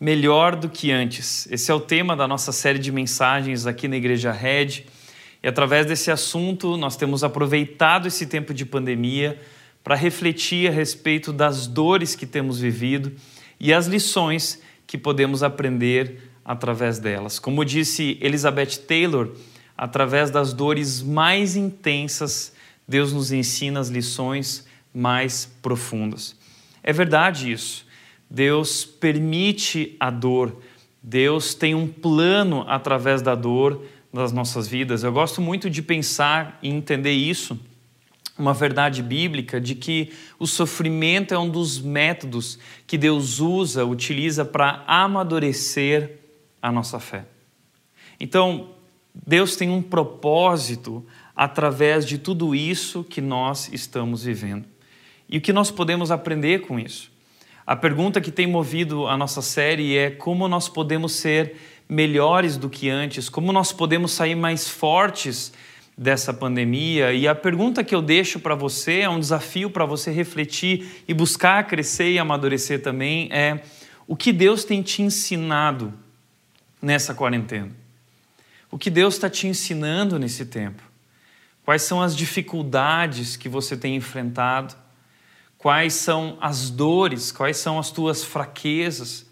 melhor do que antes. Esse é o tema da nossa série de mensagens aqui na Igreja Red. E através desse assunto, nós temos aproveitado esse tempo de pandemia para refletir a respeito das dores que temos vivido e as lições que podemos aprender através delas. Como disse Elizabeth Taylor, através das dores mais intensas, Deus nos ensina as lições mais profundas. É verdade isso. Deus permite a dor, Deus tem um plano através da dor das nossas vidas. Eu gosto muito de pensar e entender isso, uma verdade bíblica de que o sofrimento é um dos métodos que Deus usa, utiliza para amadurecer a nossa fé. Então, Deus tem um propósito através de tudo isso que nós estamos vivendo. E o que nós podemos aprender com isso? A pergunta que tem movido a nossa série é como nós podemos ser melhores do que antes, como nós podemos sair mais fortes dessa pandemia. E a pergunta que eu deixo para você, é um desafio para você refletir e buscar crescer e amadurecer também, é o que Deus tem te ensinado nessa quarentena? O que Deus está te ensinando nesse tempo? Quais são as dificuldades que você tem enfrentado? Quais são as dores, quais são as tuas fraquezas.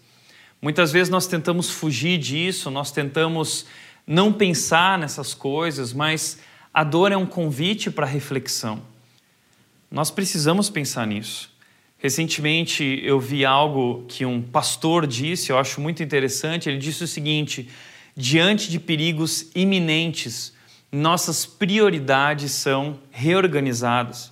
Muitas vezes nós tentamos fugir disso, nós tentamos não pensar nessas coisas, mas a dor é um convite para reflexão. Nós precisamos pensar nisso. Recentemente eu vi algo que um pastor disse, eu acho muito interessante. Ele disse o seguinte: diante de perigos iminentes, nossas prioridades são reorganizadas.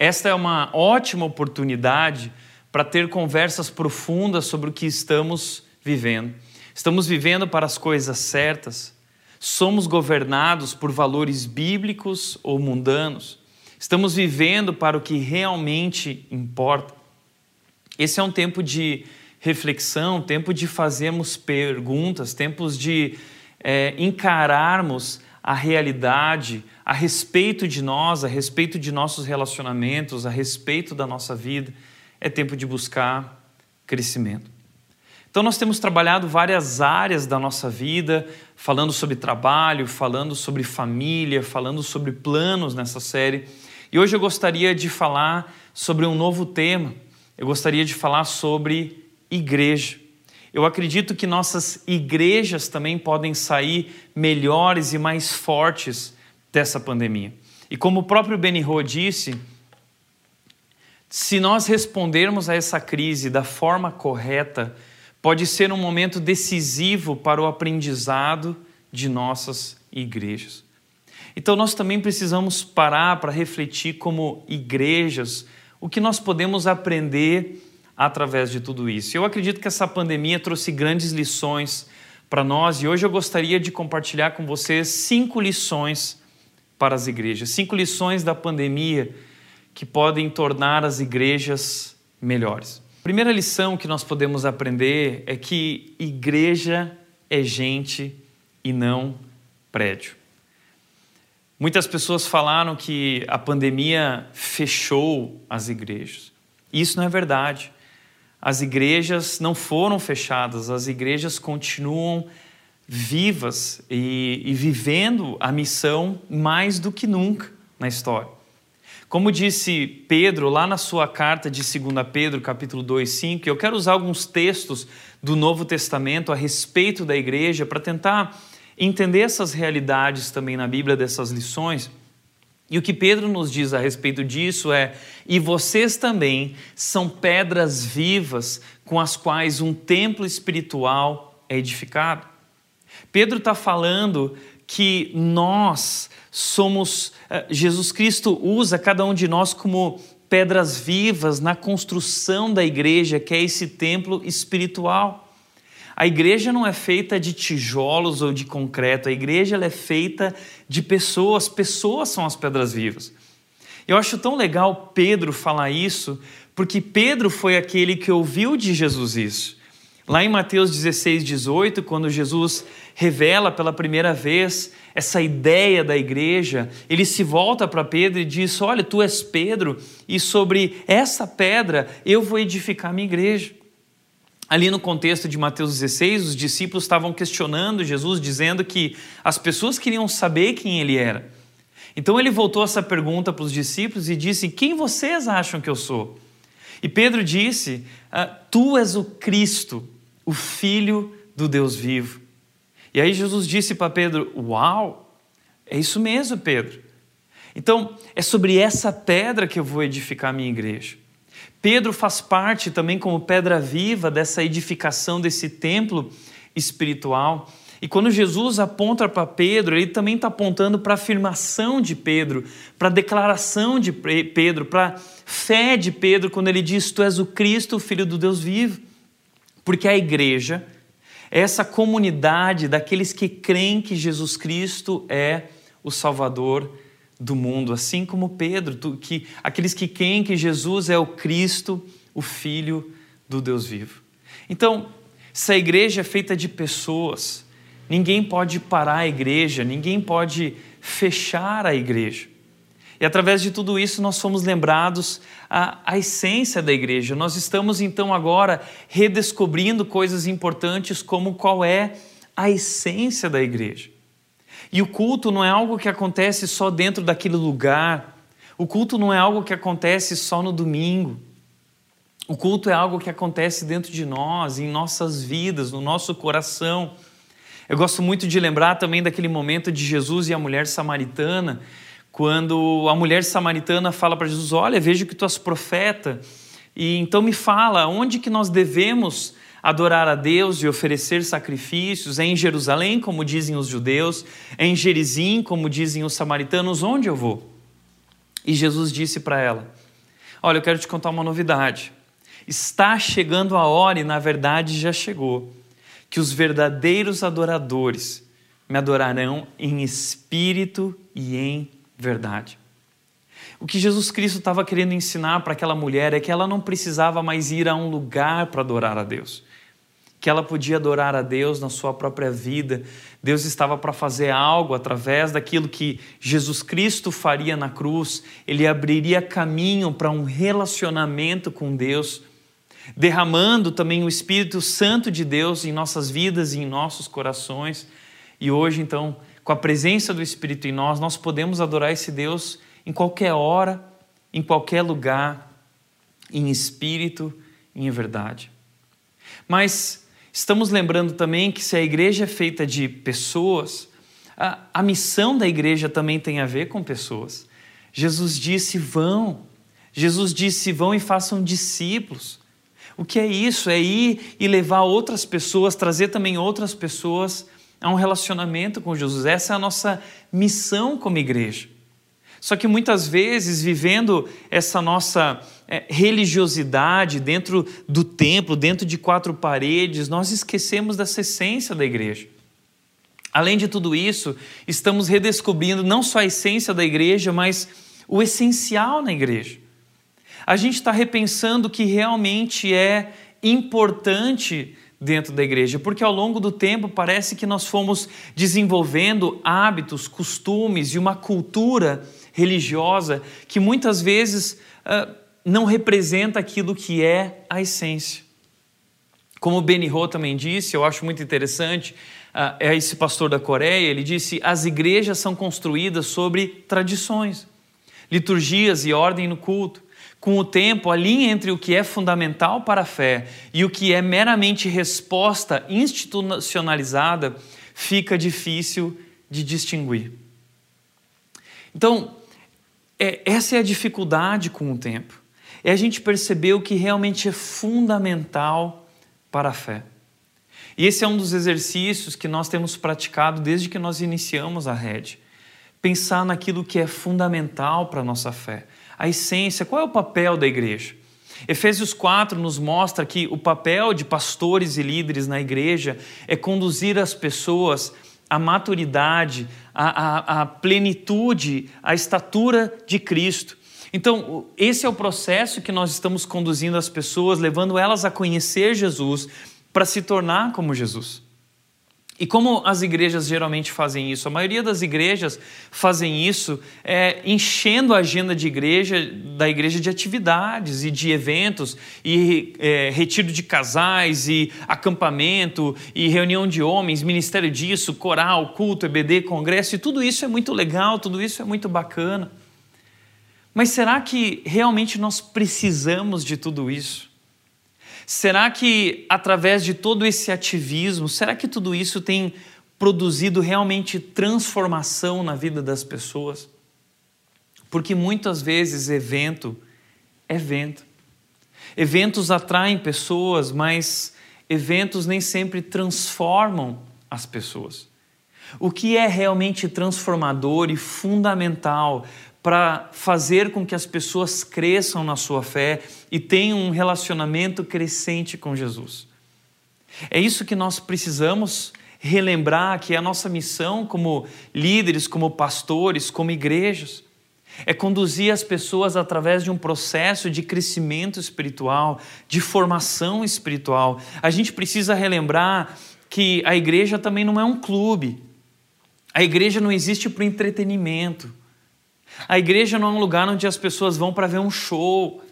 Esta é uma ótima oportunidade para ter conversas profundas sobre o que estamos vivendo. Estamos vivendo para as coisas certas? Somos governados por valores bíblicos ou mundanos? Estamos vivendo para o que realmente importa? Esse é um tempo de reflexão, tempo de fazermos perguntas, tempos de é, encararmos a realidade a respeito de nós, a respeito de nossos relacionamentos, a respeito da nossa vida, é tempo de buscar crescimento. Então, nós temos trabalhado várias áreas da nossa vida, falando sobre trabalho, falando sobre família, falando sobre planos nessa série. E hoje eu gostaria de falar sobre um novo tema. Eu gostaria de falar sobre igreja. Eu acredito que nossas igrejas também podem sair melhores e mais fortes dessa pandemia. E como o próprio Benihô disse, se nós respondermos a essa crise da forma correta, pode ser um momento decisivo para o aprendizado de nossas igrejas. Então nós também precisamos parar para refletir como igrejas o que nós podemos aprender através de tudo isso. Eu acredito que essa pandemia trouxe grandes lições para nós e hoje eu gostaria de compartilhar com vocês cinco lições para as igrejas, cinco lições da pandemia que podem tornar as igrejas melhores. A primeira lição que nós podemos aprender é que igreja é gente e não prédio. Muitas pessoas falaram que a pandemia fechou as igrejas. Isso não é verdade. As igrejas não foram fechadas, as igrejas continuam vivas e, e vivendo a missão mais do que nunca na história. Como disse Pedro lá na sua carta de 2 Pedro, capítulo 2, 5, eu quero usar alguns textos do Novo Testamento a respeito da igreja para tentar entender essas realidades também na Bíblia, dessas lições. E o que Pedro nos diz a respeito disso é: e vocês também são pedras vivas com as quais um templo espiritual é edificado. Pedro está falando que nós somos, eh, Jesus Cristo usa cada um de nós como pedras vivas na construção da igreja, que é esse templo espiritual. A igreja não é feita de tijolos ou de concreto, a igreja é feita de pessoas, pessoas são as pedras vivas. Eu acho tão legal Pedro falar isso, porque Pedro foi aquele que ouviu de Jesus isso. Lá em Mateus 16, 18, quando Jesus revela pela primeira vez essa ideia da igreja, ele se volta para Pedro e diz: Olha, tu és Pedro, e sobre essa pedra eu vou edificar minha igreja. Ali no contexto de Mateus 16, os discípulos estavam questionando Jesus, dizendo que as pessoas queriam saber quem ele era. Então ele voltou essa pergunta para os discípulos e disse: Quem vocês acham que eu sou? E Pedro disse: ah, Tu és o Cristo, o Filho do Deus vivo. E aí Jesus disse para Pedro: Uau, é isso mesmo, Pedro. Então é sobre essa pedra que eu vou edificar a minha igreja. Pedro faz parte também como pedra viva dessa edificação desse templo espiritual. E quando Jesus aponta para Pedro, ele também está apontando para a afirmação de Pedro, para a declaração de Pedro, para a fé de Pedro, quando ele diz: Tu és o Cristo, o Filho do Deus vivo. Porque a igreja é essa comunidade daqueles que creem que Jesus Cristo é o Salvador do mundo, assim como Pedro, que aqueles que creem que Jesus é o Cristo, o Filho do Deus vivo. Então, se a igreja é feita de pessoas, ninguém pode parar a igreja, ninguém pode fechar a igreja. E através de tudo isso nós fomos lembrados a, a essência da igreja. Nós estamos então agora redescobrindo coisas importantes como qual é a essência da igreja. E o culto não é algo que acontece só dentro daquele lugar. O culto não é algo que acontece só no domingo. O culto é algo que acontece dentro de nós, em nossas vidas, no nosso coração. Eu gosto muito de lembrar também daquele momento de Jesus e a mulher samaritana, quando a mulher samaritana fala para Jesus: Olha, vejo que tu és profeta, e então me fala onde que nós devemos adorar a Deus e oferecer sacrifícios, é em Jerusalém, como dizem os judeus, é em Gerizim, como dizem os samaritanos, onde eu vou? E Jesus disse para ela: Olha, eu quero te contar uma novidade. Está chegando a hora, e na verdade já chegou, que os verdadeiros adoradores me adorarão em espírito e em verdade. O que Jesus Cristo estava querendo ensinar para aquela mulher é que ela não precisava mais ir a um lugar para adorar a Deus que ela podia adorar a Deus na sua própria vida. Deus estava para fazer algo através daquilo que Jesus Cristo faria na cruz. Ele abriria caminho para um relacionamento com Deus, derramando também o Espírito Santo de Deus em nossas vidas e em nossos corações. E hoje, então, com a presença do Espírito em nós, nós podemos adorar esse Deus em qualquer hora, em qualquer lugar, em espírito em verdade. Mas Estamos lembrando também que se a igreja é feita de pessoas, a, a missão da igreja também tem a ver com pessoas. Jesus disse: vão. Jesus disse: vão e façam discípulos. O que é isso? É ir e levar outras pessoas, trazer também outras pessoas a um relacionamento com Jesus. Essa é a nossa missão como igreja. Só que muitas vezes, vivendo essa nossa é, religiosidade dentro do templo, dentro de quatro paredes, nós esquecemos dessa essência da igreja. Além de tudo isso, estamos redescobrindo não só a essência da igreja, mas o essencial na igreja. A gente está repensando o que realmente é importante dentro da igreja, porque ao longo do tempo parece que nós fomos desenvolvendo hábitos, costumes e uma cultura religiosa que muitas vezes uh, não representa aquilo que é a essência. Como o Benny Ho também disse, eu acho muito interessante, uh, é esse pastor da Coreia, ele disse: as igrejas são construídas sobre tradições, liturgias e ordem no culto. Com o tempo, a linha entre o que é fundamental para a fé e o que é meramente resposta institucionalizada fica difícil de distinguir. Então, é, essa é a dificuldade com o tempo. É a gente perceber o que realmente é fundamental para a fé. E esse é um dos exercícios que nós temos praticado desde que nós iniciamos a rede. Pensar naquilo que é fundamental para a nossa fé a essência, qual é o papel da igreja? Efésios 4 nos mostra que o papel de pastores e líderes na igreja é conduzir as pessoas à maturidade, à, à, à plenitude, à estatura de Cristo. Então, esse é o processo que nós estamos conduzindo as pessoas, levando elas a conhecer Jesus para se tornar como Jesus. E como as igrejas geralmente fazem isso? A maioria das igrejas fazem isso é, enchendo a agenda de igreja, da igreja de atividades e de eventos, e é, retiro de casais, e acampamento, e reunião de homens, ministério disso, coral, culto, EBD, congresso, e tudo isso é muito legal, tudo isso é muito bacana. Mas será que realmente nós precisamos de tudo isso? Será que através de todo esse ativismo, será que tudo isso tem produzido realmente transformação na vida das pessoas? Porque muitas vezes evento é vento. Eventos atraem pessoas, mas eventos nem sempre transformam as pessoas. O que é realmente transformador e fundamental para fazer com que as pessoas cresçam na sua fé e tenham um relacionamento crescente com Jesus. É isso que nós precisamos relembrar que é a nossa missão como líderes, como pastores, como igrejas. É conduzir as pessoas através de um processo de crescimento espiritual, de formação espiritual. A gente precisa relembrar que a igreja também não é um clube. A igreja não existe para entretenimento. A igreja não é um lugar onde as pessoas vão para ver um show.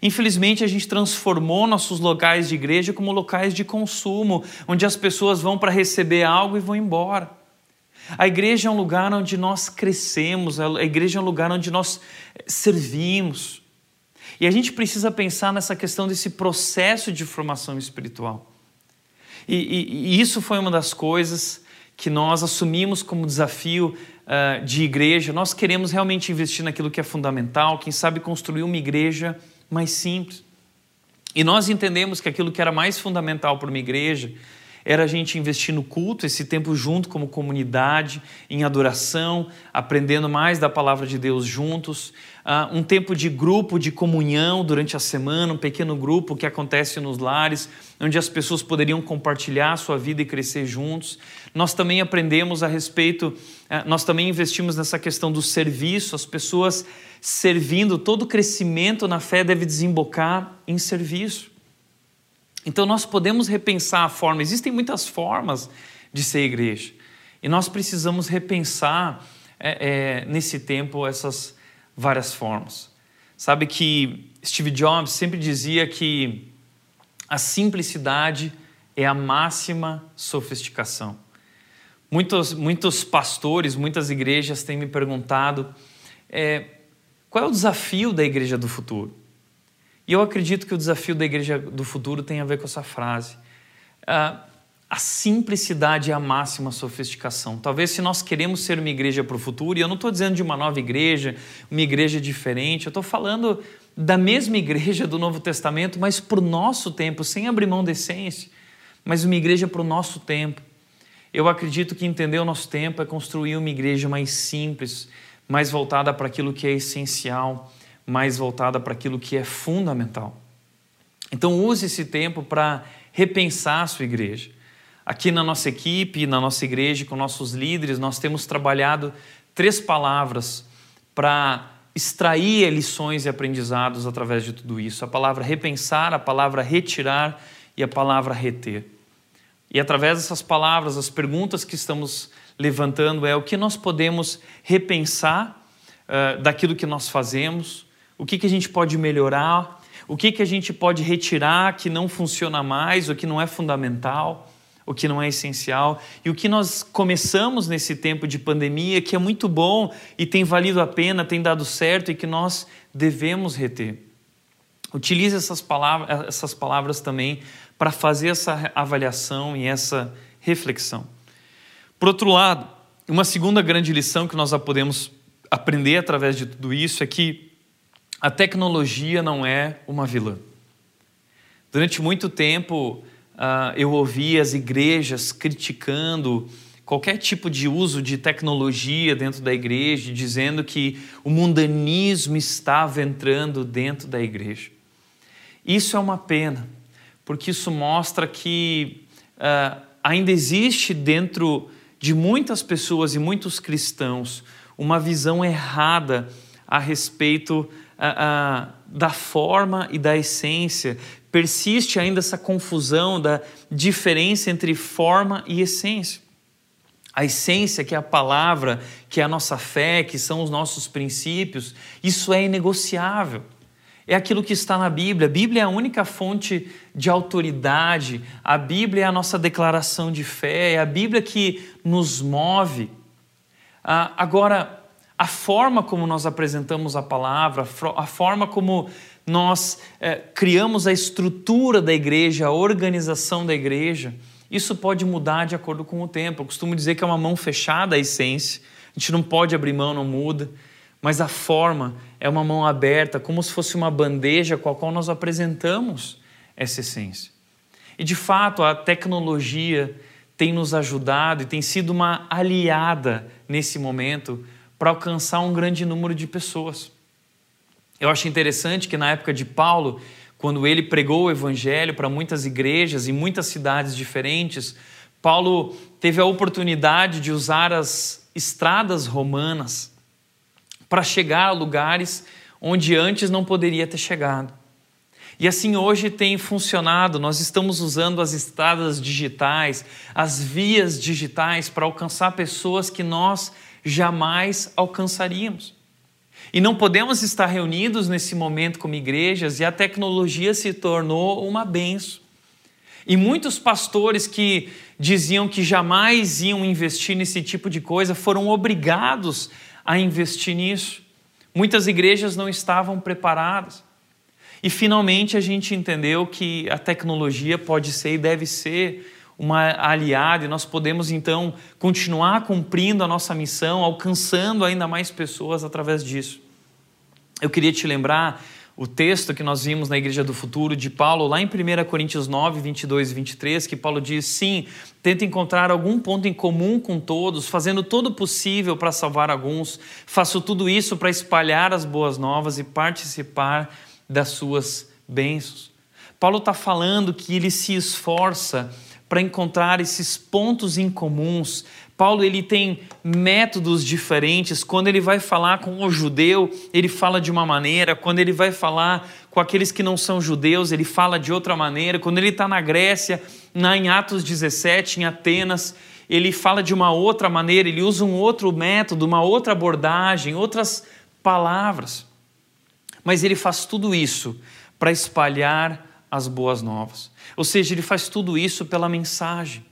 Infelizmente, a gente transformou nossos locais de igreja como locais de consumo, onde as pessoas vão para receber algo e vão embora. A igreja é um lugar onde nós crescemos, a igreja é um lugar onde nós servimos. E a gente precisa pensar nessa questão desse processo de formação espiritual. E, e, e isso foi uma das coisas que nós assumimos como desafio uh, de igreja, nós queremos realmente investir naquilo que é fundamental, quem sabe construir uma igreja mais simples. E nós entendemos que aquilo que era mais fundamental para uma igreja era a gente investir no culto, esse tempo junto como comunidade, em adoração, aprendendo mais da palavra de Deus juntos, uh, um tempo de grupo, de comunhão durante a semana, um pequeno grupo que acontece nos lares, onde as pessoas poderiam compartilhar a sua vida e crescer juntos. Nós também aprendemos a respeito, uh, nós também investimos nessa questão do serviço, as pessoas servindo, todo crescimento na fé deve desembocar em serviço. Então nós podemos repensar a forma, existem muitas formas de ser igreja, e nós precisamos repensar é, é, nesse tempo essas várias formas. Sabe que Steve Jobs sempre dizia que a simplicidade é a máxima sofisticação. Muitos, muitos pastores, muitas igrejas têm me perguntado é, qual é o desafio da igreja do futuro. E eu acredito que o desafio da igreja do futuro tem a ver com essa frase. Uh, a simplicidade é a máxima sofisticação. Talvez se nós queremos ser uma igreja para o futuro, e eu não estou dizendo de uma nova igreja, uma igreja diferente, eu estou falando da mesma igreja do Novo Testamento, mas para o nosso tempo, sem abrir mão da essência, mas uma igreja para o nosso tempo. Eu acredito que entender o nosso tempo é construir uma igreja mais simples, mais voltada para aquilo que é essencial, mais voltada para aquilo que é fundamental. Então, use esse tempo para repensar a sua igreja. Aqui na nossa equipe, na nossa igreja, com nossos líderes, nós temos trabalhado três palavras para extrair lições e aprendizados através de tudo isso: a palavra repensar, a palavra retirar e a palavra reter. E através dessas palavras, as perguntas que estamos levantando é o que nós podemos repensar uh, daquilo que nós fazemos, o que, que a gente pode melhorar, o que, que a gente pode retirar que não funciona mais, o que não é fundamental, o que não é essencial, e o que nós começamos nesse tempo de pandemia, que é muito bom e tem valido a pena, tem dado certo e que nós devemos reter. Utilize essas palavras, essas palavras também para fazer essa avaliação e essa reflexão. Por outro lado, uma segunda grande lição que nós podemos aprender através de tudo isso é que a tecnologia não é uma vilã. Durante muito tempo, uh, eu ouvi as igrejas criticando qualquer tipo de uso de tecnologia dentro da igreja, dizendo que o mundanismo estava entrando dentro da igreja. Isso é uma pena, porque isso mostra que uh, ainda existe dentro de muitas pessoas e muitos cristãos uma visão errada a respeito a, a, da forma e da essência. Persiste ainda essa confusão da diferença entre forma e essência. A essência, que é a palavra, que é a nossa fé, que são os nossos princípios, isso é inegociável. É aquilo que está na Bíblia. A Bíblia é a única fonte de autoridade, a Bíblia é a nossa declaração de fé, é a Bíblia que nos move. Ah, agora, a forma como nós apresentamos a palavra, a forma como nós eh, criamos a estrutura da igreja, a organização da igreja, isso pode mudar de acordo com o tempo. Eu costumo dizer que é uma mão fechada a essência. A gente não pode abrir mão, não muda. Mas a forma é uma mão aberta, como se fosse uma bandeja com a qual nós apresentamos essa essência. E de fato, a tecnologia tem nos ajudado e tem sido uma aliada nesse momento para alcançar um grande número de pessoas. Eu acho interessante que na época de Paulo, quando ele pregou o evangelho para muitas igrejas em muitas cidades diferentes, Paulo teve a oportunidade de usar as estradas romanas para chegar a lugares onde antes não poderia ter chegado. E assim hoje tem funcionado, nós estamos usando as estradas digitais, as vias digitais para alcançar pessoas que nós jamais alcançaríamos. E não podemos estar reunidos nesse momento como igrejas e a tecnologia se tornou uma benção. E muitos pastores que diziam que jamais iam investir nesse tipo de coisa foram obrigados a investir nisso. Muitas igrejas não estavam preparadas. E finalmente a gente entendeu que a tecnologia pode ser e deve ser uma aliada e nós podemos então continuar cumprindo a nossa missão, alcançando ainda mais pessoas através disso. Eu queria te lembrar o texto que nós vimos na Igreja do Futuro de Paulo, lá em 1 Coríntios 9, 22 e 23, que Paulo diz: sim, tenta encontrar algum ponto em comum com todos, fazendo todo o possível para salvar alguns, faço tudo isso para espalhar as boas novas e participar das suas bênçãos. Paulo está falando que ele se esforça para encontrar esses pontos em comuns. Paulo ele tem métodos diferentes. Quando ele vai falar com o judeu, ele fala de uma maneira. Quando ele vai falar com aqueles que não são judeus, ele fala de outra maneira. Quando ele está na Grécia, na, em Atos 17, em Atenas, ele fala de uma outra maneira. Ele usa um outro método, uma outra abordagem, outras palavras. Mas ele faz tudo isso para espalhar as boas novas. Ou seja, ele faz tudo isso pela mensagem.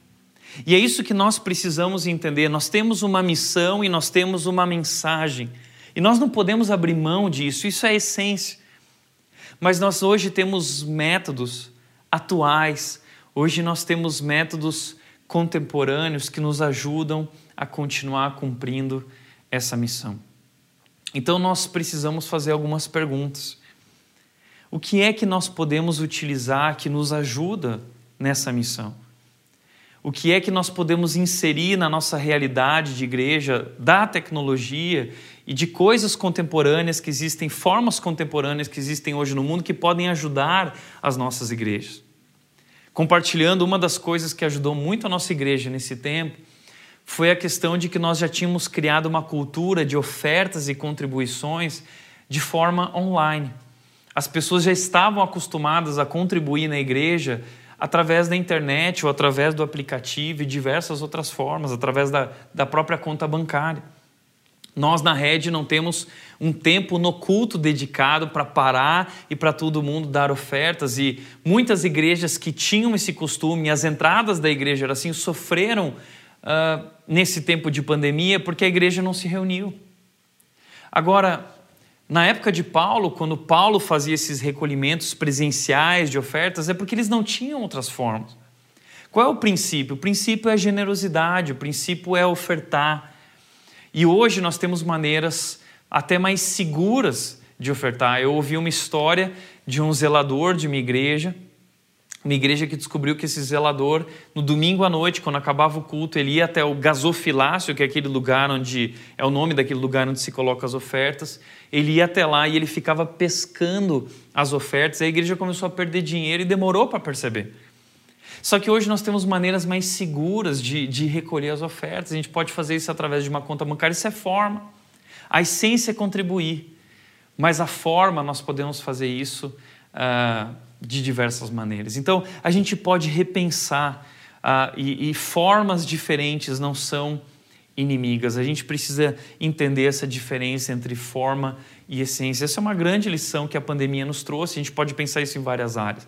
E é isso que nós precisamos entender. Nós temos uma missão e nós temos uma mensagem. E nós não podemos abrir mão disso, isso é essência. Mas nós hoje temos métodos atuais, hoje nós temos métodos contemporâneos que nos ajudam a continuar cumprindo essa missão. Então nós precisamos fazer algumas perguntas. O que é que nós podemos utilizar que nos ajuda nessa missão? O que é que nós podemos inserir na nossa realidade de igreja da tecnologia e de coisas contemporâneas que existem, formas contemporâneas que existem hoje no mundo que podem ajudar as nossas igrejas? Compartilhando uma das coisas que ajudou muito a nossa igreja nesse tempo foi a questão de que nós já tínhamos criado uma cultura de ofertas e contribuições de forma online. As pessoas já estavam acostumadas a contribuir na igreja através da internet ou através do aplicativo e diversas outras formas, através da, da própria conta bancária. Nós na rede não temos um tempo no culto dedicado para parar e para todo mundo dar ofertas. E muitas igrejas que tinham esse costume, as entradas da igreja eram assim, sofreram uh, nesse tempo de pandemia porque a igreja não se reuniu. Agora, na época de Paulo, quando Paulo fazia esses recolhimentos presenciais de ofertas, é porque eles não tinham outras formas. Qual é o princípio? O princípio é a generosidade, o princípio é ofertar. E hoje nós temos maneiras até mais seguras de ofertar. Eu ouvi uma história de um zelador de uma igreja uma igreja que descobriu que esse zelador, no domingo à noite, quando acabava o culto, ele ia até o gasofilácio, que é aquele lugar onde é o nome daquele lugar onde se coloca as ofertas. Ele ia até lá e ele ficava pescando as ofertas. A igreja começou a perder dinheiro e demorou para perceber. Só que hoje nós temos maneiras mais seguras de, de recolher as ofertas. A gente pode fazer isso através de uma conta bancária, isso é forma. A essência é contribuir. mas a forma nós podemos fazer isso uh, de diversas maneiras. Então, a gente pode repensar uh, e, e formas diferentes não são inimigas. A gente precisa entender essa diferença entre forma e essência. Essa é uma grande lição que a pandemia nos trouxe. A gente pode pensar isso em várias áreas.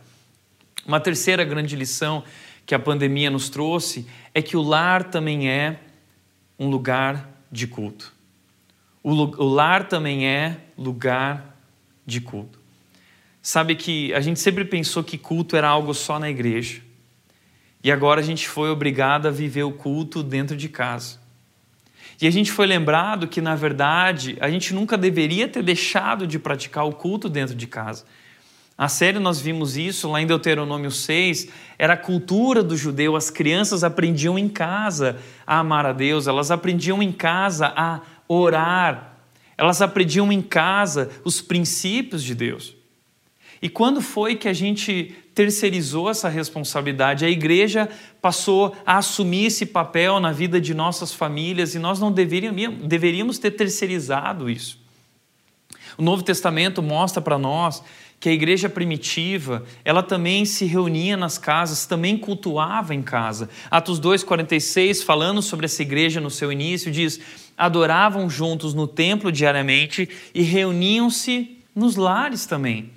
Uma terceira grande lição que a pandemia nos trouxe é que o lar também é um lugar de culto. O lar também é lugar de culto. Sabe que a gente sempre pensou que culto era algo só na igreja. E agora a gente foi obrigado a viver o culto dentro de casa. E a gente foi lembrado que, na verdade, a gente nunca deveria ter deixado de praticar o culto dentro de casa. A série nós vimos isso lá em Deuteronômio 6, era a cultura do judeu, as crianças aprendiam em casa a amar a Deus, elas aprendiam em casa a orar, elas aprendiam em casa os princípios de Deus. E quando foi que a gente terceirizou essa responsabilidade? A igreja passou a assumir esse papel na vida de nossas famílias e nós não deveríamos, deveríamos ter terceirizado isso. O Novo Testamento mostra para nós que a igreja primitiva, ela também se reunia nas casas, também cultuava em casa. Atos 2:46, falando sobre essa igreja no seu início, diz: "Adoravam juntos no templo diariamente e reuniam-se nos lares também,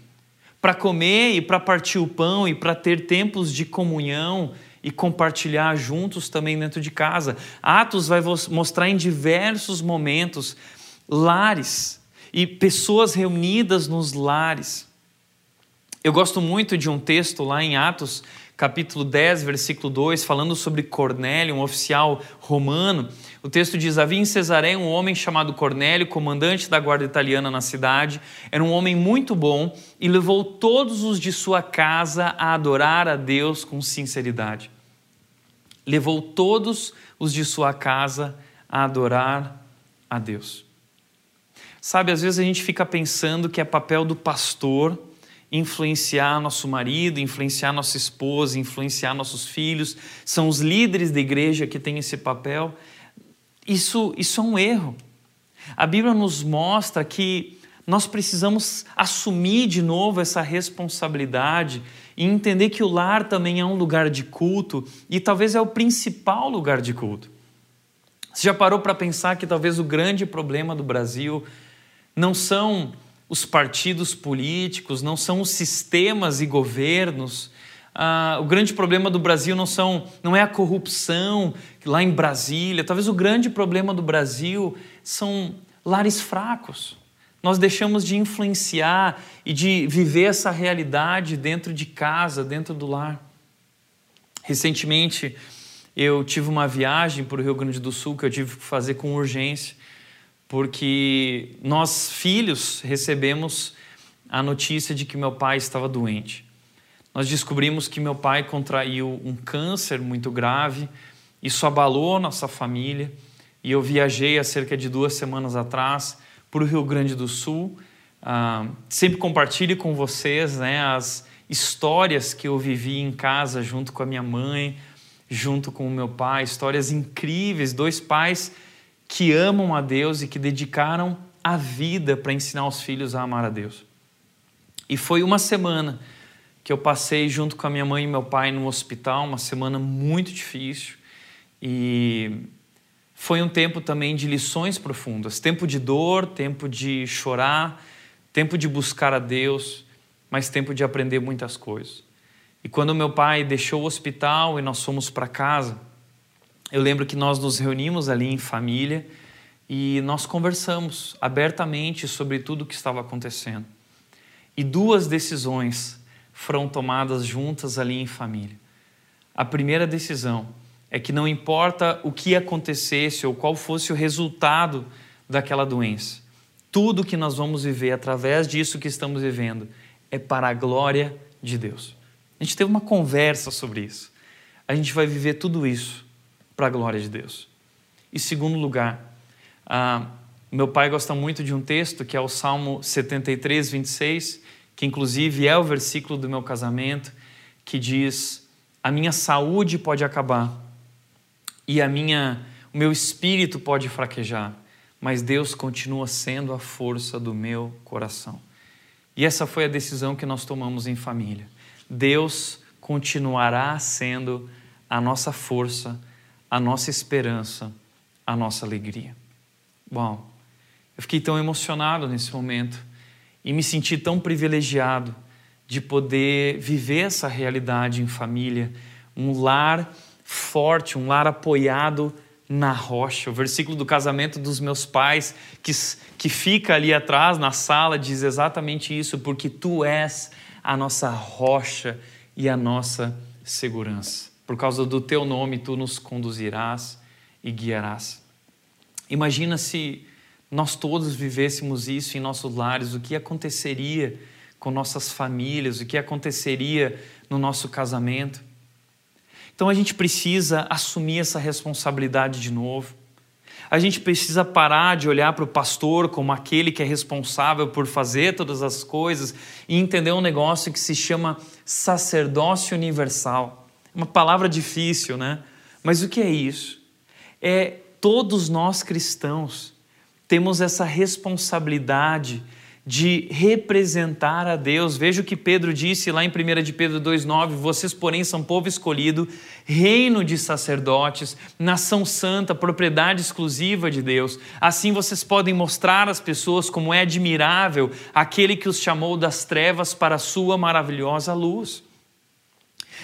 para comer e para partir o pão e para ter tempos de comunhão e compartilhar juntos também dentro de casa. Atos vai mostrar em diversos momentos lares e pessoas reunidas nos lares. Eu gosto muito de um texto lá em Atos, capítulo 10, versículo 2, falando sobre Cornélio, um oficial romano. O texto diz: Havia em Cesareia um homem chamado Cornélio, comandante da guarda italiana na cidade. Era um homem muito bom e levou todos os de sua casa a adorar a Deus com sinceridade. Levou todos os de sua casa a adorar a Deus. Sabe, às vezes a gente fica pensando que é papel do pastor influenciar nosso marido, influenciar nossa esposa, influenciar nossos filhos, são os líderes da igreja que têm esse papel. Isso, isso é um erro. A Bíblia nos mostra que nós precisamos assumir de novo essa responsabilidade e entender que o lar também é um lugar de culto e talvez é o principal lugar de culto. Você já parou para pensar que talvez o grande problema do Brasil não são os partidos políticos, não são os sistemas e governos. Ah, o grande problema do Brasil não, são, não é a corrupção lá em Brasília. Talvez o grande problema do Brasil são lares fracos. Nós deixamos de influenciar e de viver essa realidade dentro de casa, dentro do lar. Recentemente, eu tive uma viagem para o Rio Grande do Sul que eu tive que fazer com urgência porque nós, filhos, recebemos a notícia de que meu pai estava doente. Nós descobrimos que meu pai contraiu um câncer muito grave, isso abalou nossa família, e eu viajei há cerca de duas semanas atrás para o Rio Grande do Sul. Ah, sempre compartilho com vocês né, as histórias que eu vivi em casa junto com a minha mãe, junto com o meu pai, histórias incríveis, dois pais que amam a Deus e que dedicaram a vida para ensinar os filhos a amar a Deus. E foi uma semana que eu passei junto com a minha mãe e meu pai no hospital, uma semana muito difícil. E foi um tempo também de lições profundas, tempo de dor, tempo de chorar, tempo de buscar a Deus, mas tempo de aprender muitas coisas. E quando meu pai deixou o hospital e nós fomos para casa, eu lembro que nós nos reunimos ali em família e nós conversamos abertamente sobre tudo o que estava acontecendo. E duas decisões foram tomadas juntas ali em família. A primeira decisão é que não importa o que acontecesse ou qual fosse o resultado daquela doença, tudo que nós vamos viver através disso que estamos vivendo é para a glória de Deus. A gente teve uma conversa sobre isso. A gente vai viver tudo isso para a glória de Deus. E segundo lugar, ah, meu pai gosta muito de um texto que é o Salmo 73, 26, que inclusive é o versículo do meu casamento, que diz: A minha saúde pode acabar e a minha, o meu espírito pode fraquejar, mas Deus continua sendo a força do meu coração. E essa foi a decisão que nós tomamos em família. Deus continuará sendo a nossa força, a nossa esperança, a nossa alegria. Bom, eu fiquei tão emocionado nesse momento e me senti tão privilegiado de poder viver essa realidade em família, um lar forte, um lar apoiado na rocha. O versículo do casamento dos meus pais, que, que fica ali atrás na sala, diz exatamente isso, porque tu és a nossa rocha e a nossa segurança. Por causa do teu nome, tu nos conduzirás e guiarás. Imagina se nós todos vivêssemos isso em nossos lares, o que aconteceria com nossas famílias, o que aconteceria no nosso casamento. Então a gente precisa assumir essa responsabilidade de novo. A gente precisa parar de olhar para o pastor como aquele que é responsável por fazer todas as coisas e entender um negócio que se chama sacerdócio universal. Uma palavra difícil, né? Mas o que é isso? É todos nós cristãos temos essa responsabilidade de representar a Deus. Veja o que Pedro disse lá em 1 de Pedro 2,9: Vocês, porém, são povo escolhido, reino de sacerdotes, nação santa, propriedade exclusiva de Deus. Assim vocês podem mostrar às pessoas como é admirável aquele que os chamou das trevas para a sua maravilhosa luz.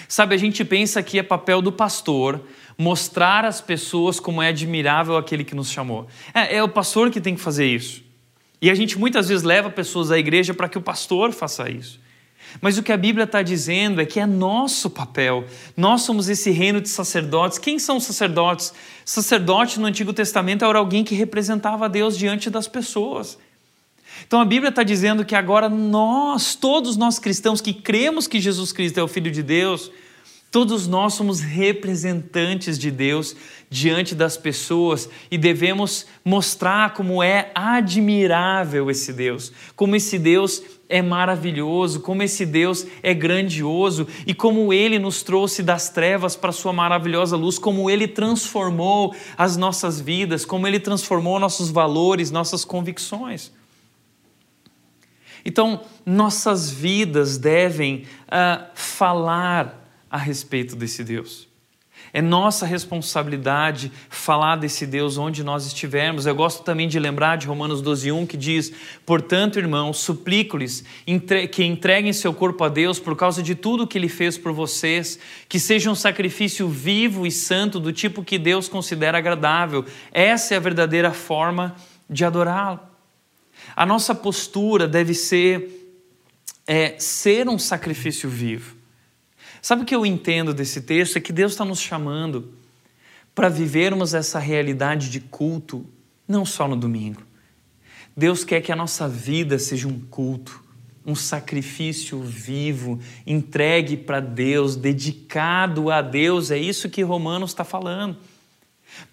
Sabe, a gente pensa que é papel do pastor mostrar às pessoas como é admirável aquele que nos chamou. É, é o pastor que tem que fazer isso. E a gente muitas vezes leva pessoas à igreja para que o pastor faça isso. Mas o que a Bíblia está dizendo é que é nosso papel. Nós somos esse reino de sacerdotes. Quem são os sacerdotes? Sacerdote no Antigo Testamento era alguém que representava Deus diante das pessoas. Então a Bíblia está dizendo que agora nós, todos nós cristãos que cremos que Jesus Cristo é o Filho de Deus, Todos nós somos representantes de Deus diante das pessoas e devemos mostrar como é admirável esse Deus, como esse Deus é maravilhoso, como esse Deus é grandioso e como ele nos trouxe das trevas para sua maravilhosa luz, como ele transformou as nossas vidas, como ele transformou nossos valores, nossas convicções. Então, nossas vidas devem uh, falar a respeito desse Deus. É nossa responsabilidade falar desse Deus onde nós estivermos. Eu gosto também de lembrar de Romanos 12:1 que diz: "Portanto, irmãos, suplico-lhes que entreguem seu corpo a Deus por causa de tudo que ele fez por vocês, que seja um sacrifício vivo e santo do tipo que Deus considera agradável. Essa é a verdadeira forma de adorá-lo. A nossa postura deve ser é, ser um sacrifício vivo. Sabe o que eu entendo desse texto? É que Deus está nos chamando para vivermos essa realidade de culto, não só no domingo. Deus quer que a nossa vida seja um culto, um sacrifício vivo, entregue para Deus, dedicado a Deus. É isso que Romanos está falando.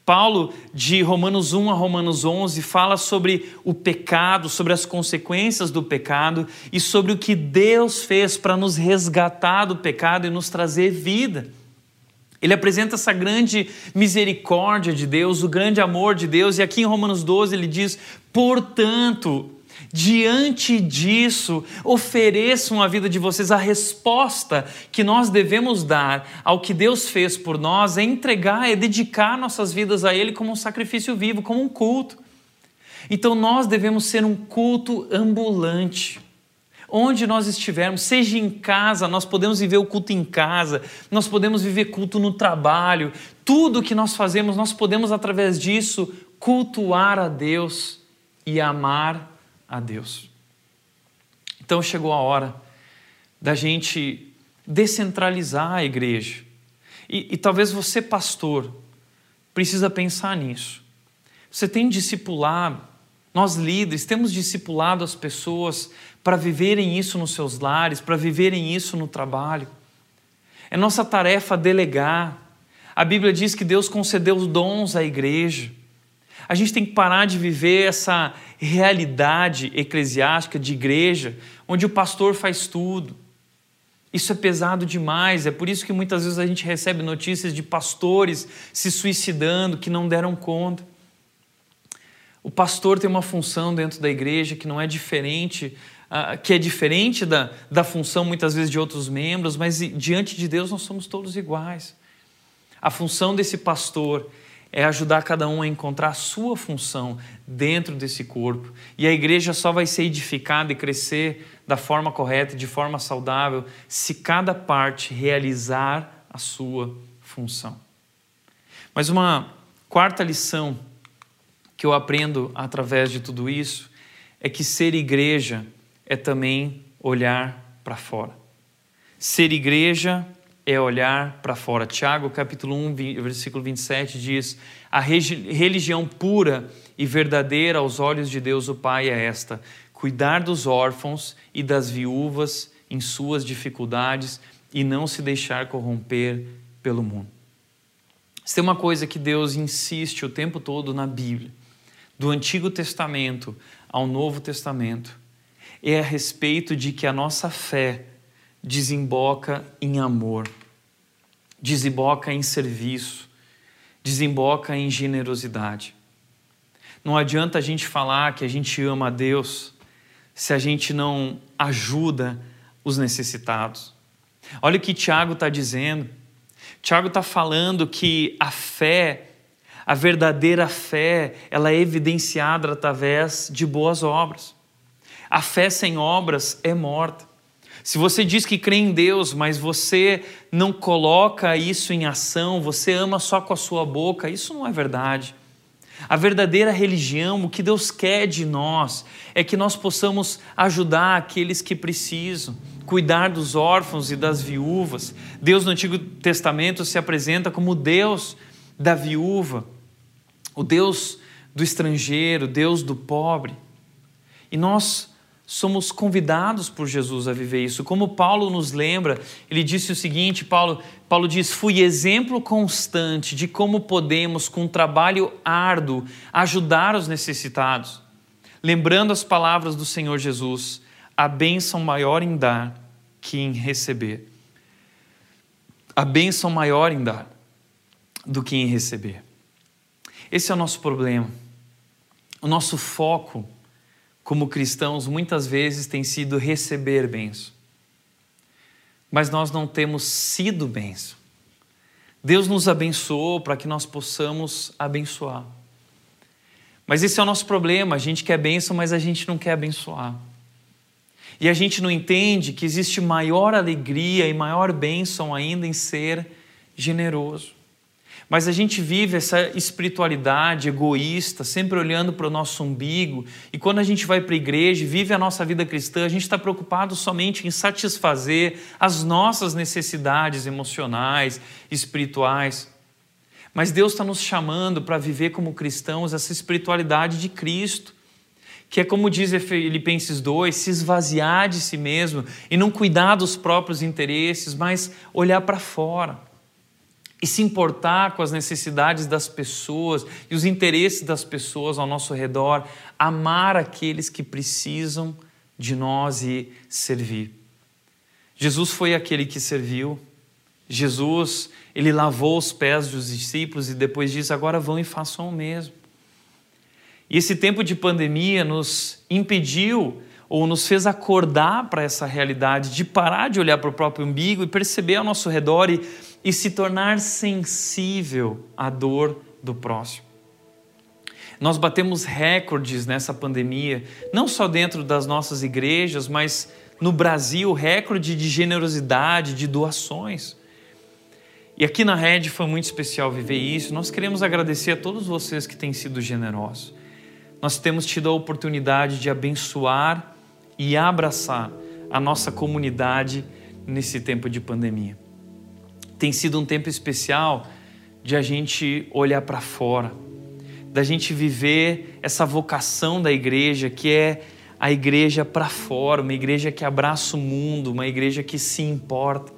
Paulo, de Romanos 1 a Romanos 11, fala sobre o pecado, sobre as consequências do pecado e sobre o que Deus fez para nos resgatar do pecado e nos trazer vida. Ele apresenta essa grande misericórdia de Deus, o grande amor de Deus, e aqui em Romanos 12 ele diz: portanto, Diante disso, ofereçam a vida de vocês. A resposta que nós devemos dar ao que Deus fez por nós é entregar, é dedicar nossas vidas a Ele como um sacrifício vivo, como um culto. Então nós devemos ser um culto ambulante. Onde nós estivermos, seja em casa, nós podemos viver o culto em casa, nós podemos viver culto no trabalho, tudo que nós fazemos, nós podemos, através disso, cultuar a Deus e amar a Deus. Então chegou a hora da gente descentralizar a igreja. E, e talvez você, pastor, precisa pensar nisso. Você tem discipulado, nós líderes temos discipulado as pessoas para viverem isso nos seus lares, para viverem isso no trabalho. É nossa tarefa delegar. A Bíblia diz que Deus concedeu os dons à igreja. A gente tem que parar de viver essa realidade eclesiástica de igreja, onde o pastor faz tudo. Isso é pesado demais, é por isso que muitas vezes a gente recebe notícias de pastores se suicidando que não deram conta. O pastor tem uma função dentro da igreja que não é diferente, uh, que é diferente da, da função muitas vezes de outros membros, mas diante de Deus nós somos todos iguais. A função desse pastor é ajudar cada um a encontrar a sua função dentro desse corpo. E a igreja só vai ser edificada e crescer da forma correta, de forma saudável, se cada parte realizar a sua função. Mas uma quarta lição que eu aprendo através de tudo isso é que ser igreja é também olhar para fora. Ser igreja é olhar para fora. Tiago, capítulo 1, versículo 27 diz: A religião pura e verdadeira aos olhos de Deus o Pai é esta: cuidar dos órfãos e das viúvas em suas dificuldades e não se deixar corromper pelo mundo. Se tem uma coisa que Deus insiste o tempo todo na Bíblia, do Antigo Testamento ao Novo Testamento, é a respeito de que a nossa fé desemboca em amor, desemboca em serviço, desemboca em generosidade. Não adianta a gente falar que a gente ama a Deus se a gente não ajuda os necessitados. Olha o que Tiago está dizendo. Tiago está falando que a fé, a verdadeira fé, ela é evidenciada através de boas obras. A fé sem obras é morta. Se você diz que crê em Deus, mas você não coloca isso em ação, você ama só com a sua boca, isso não é verdade. A verdadeira religião, o que Deus quer de nós, é que nós possamos ajudar aqueles que precisam, cuidar dos órfãos e das viúvas. Deus no Antigo Testamento se apresenta como Deus da viúva, o Deus do estrangeiro, Deus do pobre. E nós somos convidados por Jesus a viver isso. Como Paulo nos lembra, ele disse o seguinte: Paulo, Paulo diz: Fui exemplo constante de como podemos, com um trabalho árduo, ajudar os necessitados. Lembrando as palavras do Senhor Jesus: a bênção maior em dar que em receber. A bênção maior em dar do que em receber. Esse é o nosso problema. O nosso foco como cristãos, muitas vezes tem sido receber bênção. Mas nós não temos sido bênção. Deus nos abençoou para que nós possamos abençoar. Mas esse é o nosso problema. A gente quer bênção, mas a gente não quer abençoar. E a gente não entende que existe maior alegria e maior bênção ainda em ser generoso. Mas a gente vive essa espiritualidade egoísta, sempre olhando para o nosso umbigo, e quando a gente vai para a igreja vive a nossa vida cristã, a gente está preocupado somente em satisfazer as nossas necessidades emocionais, espirituais. Mas Deus está nos chamando para viver como cristãos essa espiritualidade de Cristo, que é como diz Filipenses 2, se esvaziar de si mesmo e não cuidar dos próprios interesses, mas olhar para fora e se importar com as necessidades das pessoas e os interesses das pessoas ao nosso redor, amar aqueles que precisam de nós e servir. Jesus foi aquele que serviu. Jesus, ele lavou os pés dos discípulos e depois diz: agora vão e façam o mesmo. E esse tempo de pandemia nos impediu ou nos fez acordar para essa realidade de parar de olhar para o próprio umbigo e perceber ao nosso redor e e se tornar sensível à dor do próximo. Nós batemos recordes nessa pandemia, não só dentro das nossas igrejas, mas no Brasil, recorde de generosidade, de doações. E aqui na Rede foi muito especial viver isso. Nós queremos agradecer a todos vocês que têm sido generosos. Nós temos tido a oportunidade de abençoar e abraçar a nossa comunidade nesse tempo de pandemia tem sido um tempo especial de a gente olhar para fora, da gente viver essa vocação da igreja, que é a igreja para fora, uma igreja que abraça o mundo, uma igreja que se importa.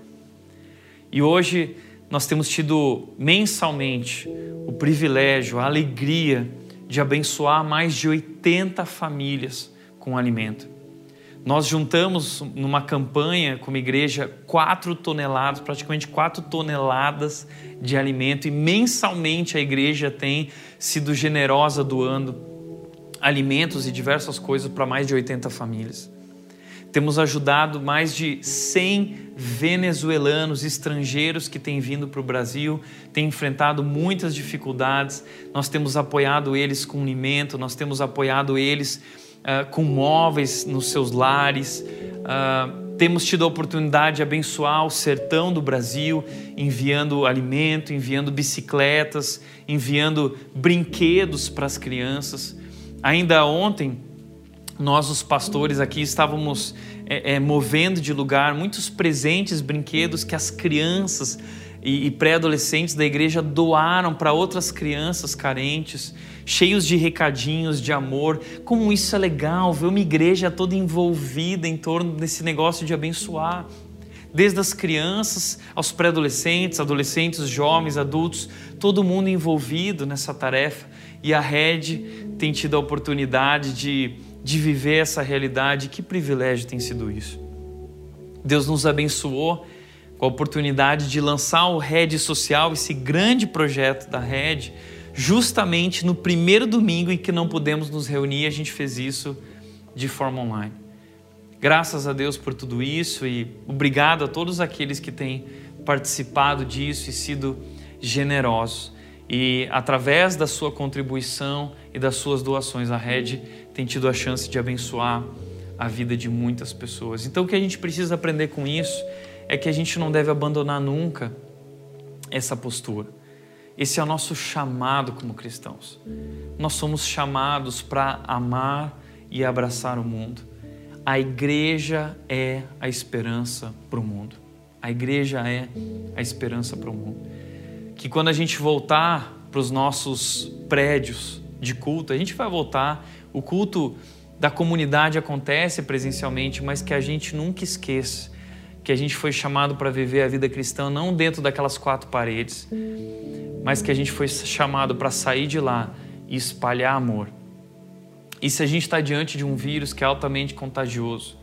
E hoje nós temos tido mensalmente o privilégio, a alegria de abençoar mais de 80 famílias com alimento. Nós juntamos numa campanha como igreja quatro toneladas, praticamente quatro toneladas de alimento e mensalmente a igreja tem sido generosa doando alimentos e diversas coisas para mais de 80 famílias. Temos ajudado mais de 100 venezuelanos estrangeiros que têm vindo para o Brasil, têm enfrentado muitas dificuldades. Nós temos apoiado eles com alimento, nós temos apoiado eles uh, com móveis nos seus lares. Uh, temos tido a oportunidade de abençoar o sertão do Brasil, enviando alimento, enviando bicicletas, enviando brinquedos para as crianças. Ainda ontem, nós, os pastores aqui, estávamos é, é, movendo de lugar muitos presentes, brinquedos que as crianças e, e pré-adolescentes da igreja doaram para outras crianças carentes, cheios de recadinhos, de amor. Como isso é legal, ver uma igreja toda envolvida em torno desse negócio de abençoar. Desde as crianças aos pré-adolescentes, adolescentes, jovens, adultos, todo mundo envolvido nessa tarefa. E a Red tem tido a oportunidade de, de viver essa realidade. Que privilégio tem sido isso. Deus nos abençoou com a oportunidade de lançar o Red Social, esse grande projeto da Red, justamente no primeiro domingo em que não pudemos nos reunir, a gente fez isso de forma online. Graças a Deus por tudo isso e obrigado a todos aqueles que têm participado disso e sido generosos. E através da sua contribuição e das suas doações, a Rede tem tido a chance de abençoar a vida de muitas pessoas. Então, o que a gente precisa aprender com isso é que a gente não deve abandonar nunca essa postura. Esse é o nosso chamado como cristãos. Nós somos chamados para amar e abraçar o mundo. A igreja é a esperança para o mundo. A igreja é a esperança para o mundo que quando a gente voltar para os nossos prédios de culto, a gente vai voltar. O culto da comunidade acontece presencialmente, mas que a gente nunca esqueça que a gente foi chamado para viver a vida cristã não dentro daquelas quatro paredes, mas que a gente foi chamado para sair de lá e espalhar amor. E se a gente está diante de um vírus que é altamente contagioso,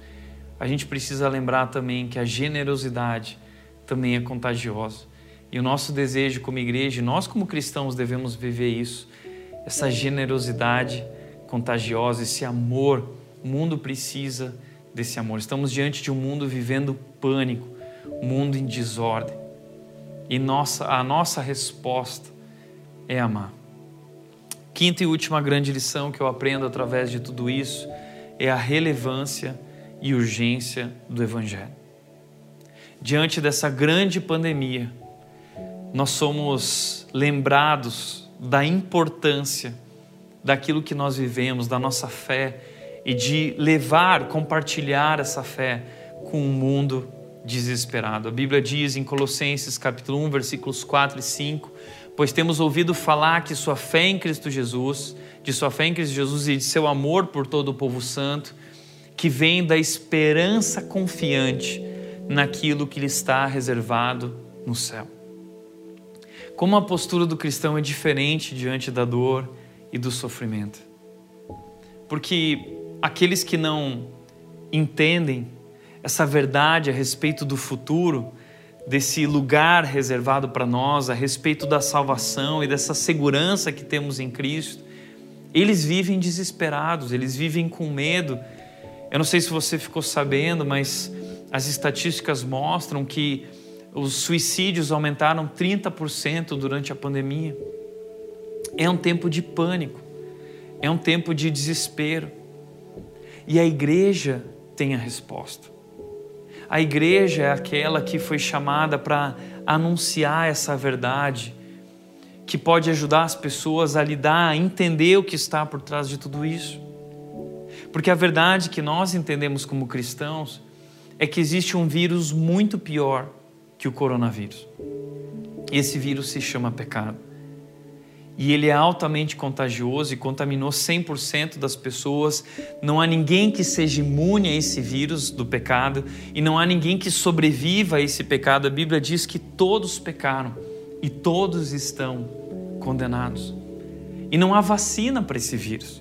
a gente precisa lembrar também que a generosidade também é contagiosa. E o nosso desejo como igreja, nós como cristãos devemos viver isso, essa generosidade contagiosa, esse amor. O mundo precisa desse amor. Estamos diante de um mundo vivendo pânico, mundo em desordem. E nossa, a nossa resposta é amar. Quinta e última grande lição que eu aprendo através de tudo isso é a relevância e urgência do Evangelho. Diante dessa grande pandemia, nós somos lembrados da importância daquilo que nós vivemos, da nossa fé e de levar, compartilhar essa fé com um mundo desesperado. A Bíblia diz em Colossenses capítulo 1, versículos 4 e 5, pois temos ouvido falar que sua fé em Cristo Jesus, de sua fé em Cristo Jesus e de seu amor por todo o povo santo, que vem da esperança confiante naquilo que lhe está reservado no céu. Como a postura do cristão é diferente diante da dor e do sofrimento. Porque aqueles que não entendem essa verdade a respeito do futuro, desse lugar reservado para nós, a respeito da salvação e dessa segurança que temos em Cristo, eles vivem desesperados, eles vivem com medo. Eu não sei se você ficou sabendo, mas as estatísticas mostram que os suicídios aumentaram 30% durante a pandemia. É um tempo de pânico, é um tempo de desespero. E a igreja tem a resposta. A igreja é aquela que foi chamada para anunciar essa verdade, que pode ajudar as pessoas a lidar, a entender o que está por trás de tudo isso. Porque a verdade que nós entendemos como cristãos é que existe um vírus muito pior que o coronavírus. Esse vírus se chama pecado. E ele é altamente contagioso e contaminou 100% das pessoas. Não há ninguém que seja imune a esse vírus do pecado e não há ninguém que sobreviva a esse pecado. A Bíblia diz que todos pecaram e todos estão condenados. E não há vacina para esse vírus.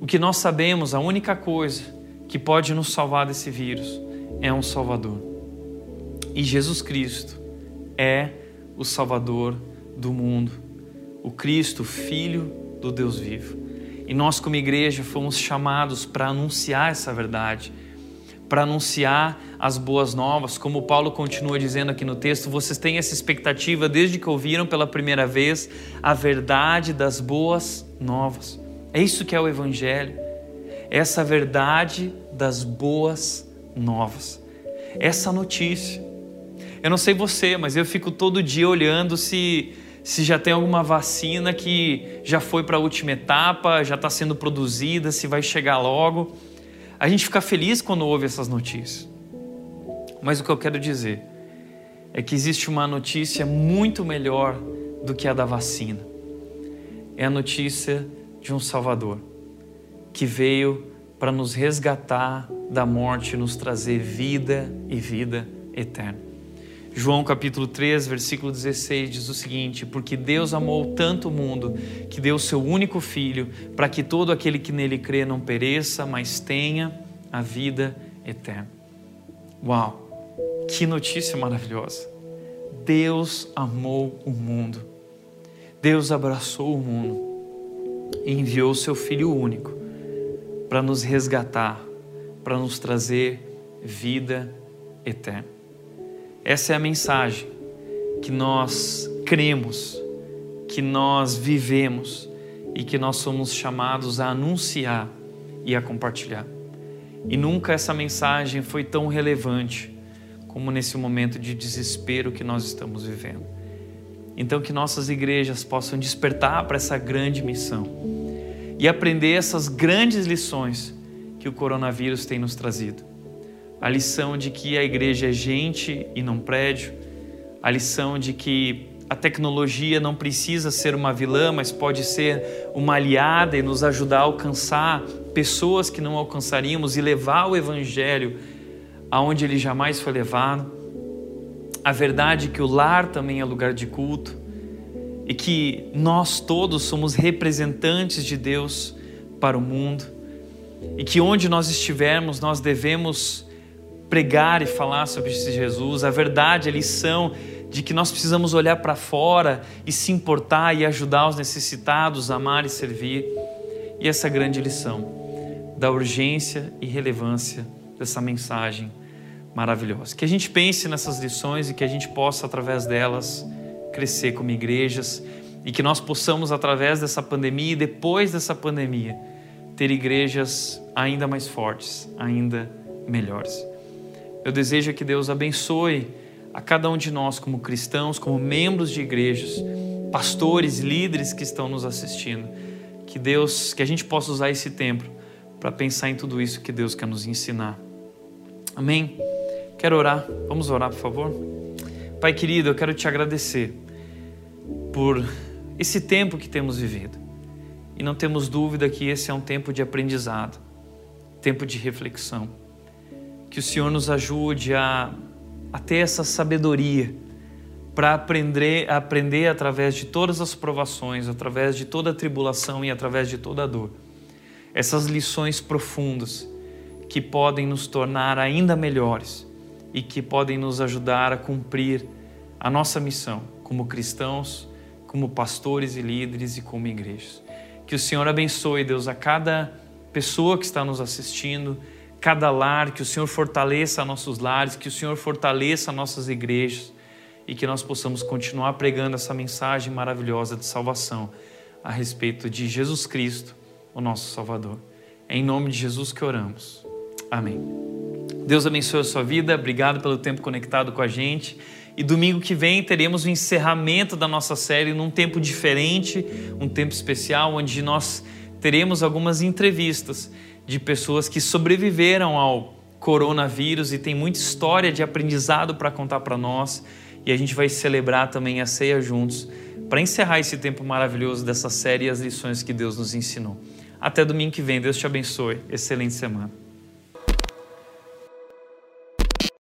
O que nós sabemos, a única coisa que pode nos salvar desse vírus é um Salvador. E Jesus Cristo é o Salvador do mundo, o Cristo, Filho do Deus vivo. E nós, como igreja, fomos chamados para anunciar essa verdade, para anunciar as boas novas. Como Paulo continua dizendo aqui no texto, vocês têm essa expectativa desde que ouviram pela primeira vez a verdade das boas novas. É isso que é o Evangelho, essa verdade das boas novas, essa notícia. Eu não sei você, mas eu fico todo dia olhando se se já tem alguma vacina que já foi para a última etapa, já está sendo produzida, se vai chegar logo. A gente fica feliz quando ouve essas notícias. Mas o que eu quero dizer é que existe uma notícia muito melhor do que a da vacina. É a notícia de um Salvador que veio para nos resgatar da morte nos trazer vida e vida eterna. João capítulo 3, versículo 16 diz o seguinte: Porque Deus amou tanto o mundo que deu seu único filho, para que todo aquele que nele crê não pereça, mas tenha a vida eterna. Uau! Que notícia maravilhosa! Deus amou o mundo. Deus abraçou o mundo e enviou seu filho único para nos resgatar, para nos trazer vida eterna. Essa é a mensagem que nós cremos, que nós vivemos e que nós somos chamados a anunciar e a compartilhar. E nunca essa mensagem foi tão relevante como nesse momento de desespero que nós estamos vivendo. Então, que nossas igrejas possam despertar para essa grande missão e aprender essas grandes lições que o coronavírus tem nos trazido a lição de que a igreja é gente e não prédio, a lição de que a tecnologia não precisa ser uma vilã, mas pode ser uma aliada e nos ajudar a alcançar pessoas que não alcançaríamos e levar o evangelho aonde ele jamais foi levado. A verdade é que o lar também é lugar de culto e que nós todos somos representantes de Deus para o mundo e que onde nós estivermos nós devemos pregar e falar sobre esse Jesus, a verdade, a lição de que nós precisamos olhar para fora e se importar e ajudar os necessitados, amar e servir. E essa grande lição da urgência e relevância dessa mensagem maravilhosa. Que a gente pense nessas lições e que a gente possa, através delas, crescer como igrejas e que nós possamos, através dessa pandemia e depois dessa pandemia, ter igrejas ainda mais fortes, ainda melhores. Eu desejo que Deus abençoe a cada um de nós como cristãos, como membros de igrejas, pastores, líderes que estão nos assistindo. Que Deus, que a gente possa usar esse tempo para pensar em tudo isso que Deus quer nos ensinar. Amém. Quero orar. Vamos orar, por favor. Pai querido, eu quero te agradecer por esse tempo que temos vivido. E não temos dúvida que esse é um tempo de aprendizado, tempo de reflexão que o Senhor nos ajude a, a ter essa sabedoria para aprender, aprender através de todas as provações, através de toda a tribulação e através de toda a dor. Essas lições profundas que podem nos tornar ainda melhores e que podem nos ajudar a cumprir a nossa missão como cristãos, como pastores e líderes e como igrejas. Que o Senhor abençoe, Deus, a cada pessoa que está nos assistindo cada lar, que o Senhor fortaleça nossos lares, que o Senhor fortaleça nossas igrejas e que nós possamos continuar pregando essa mensagem maravilhosa de salvação a respeito de Jesus Cristo, o nosso Salvador. É em nome de Jesus que oramos. Amém. Deus abençoe a sua vida, obrigado pelo tempo conectado com a gente. E domingo que vem teremos o encerramento da nossa série num tempo diferente, um tempo especial, onde nós teremos algumas entrevistas de pessoas que sobreviveram ao coronavírus e tem muita história de aprendizado para contar para nós. E a gente vai celebrar também a ceia juntos para encerrar esse tempo maravilhoso dessa série e as lições que Deus nos ensinou. Até domingo que vem. Deus te abençoe. Excelente semana.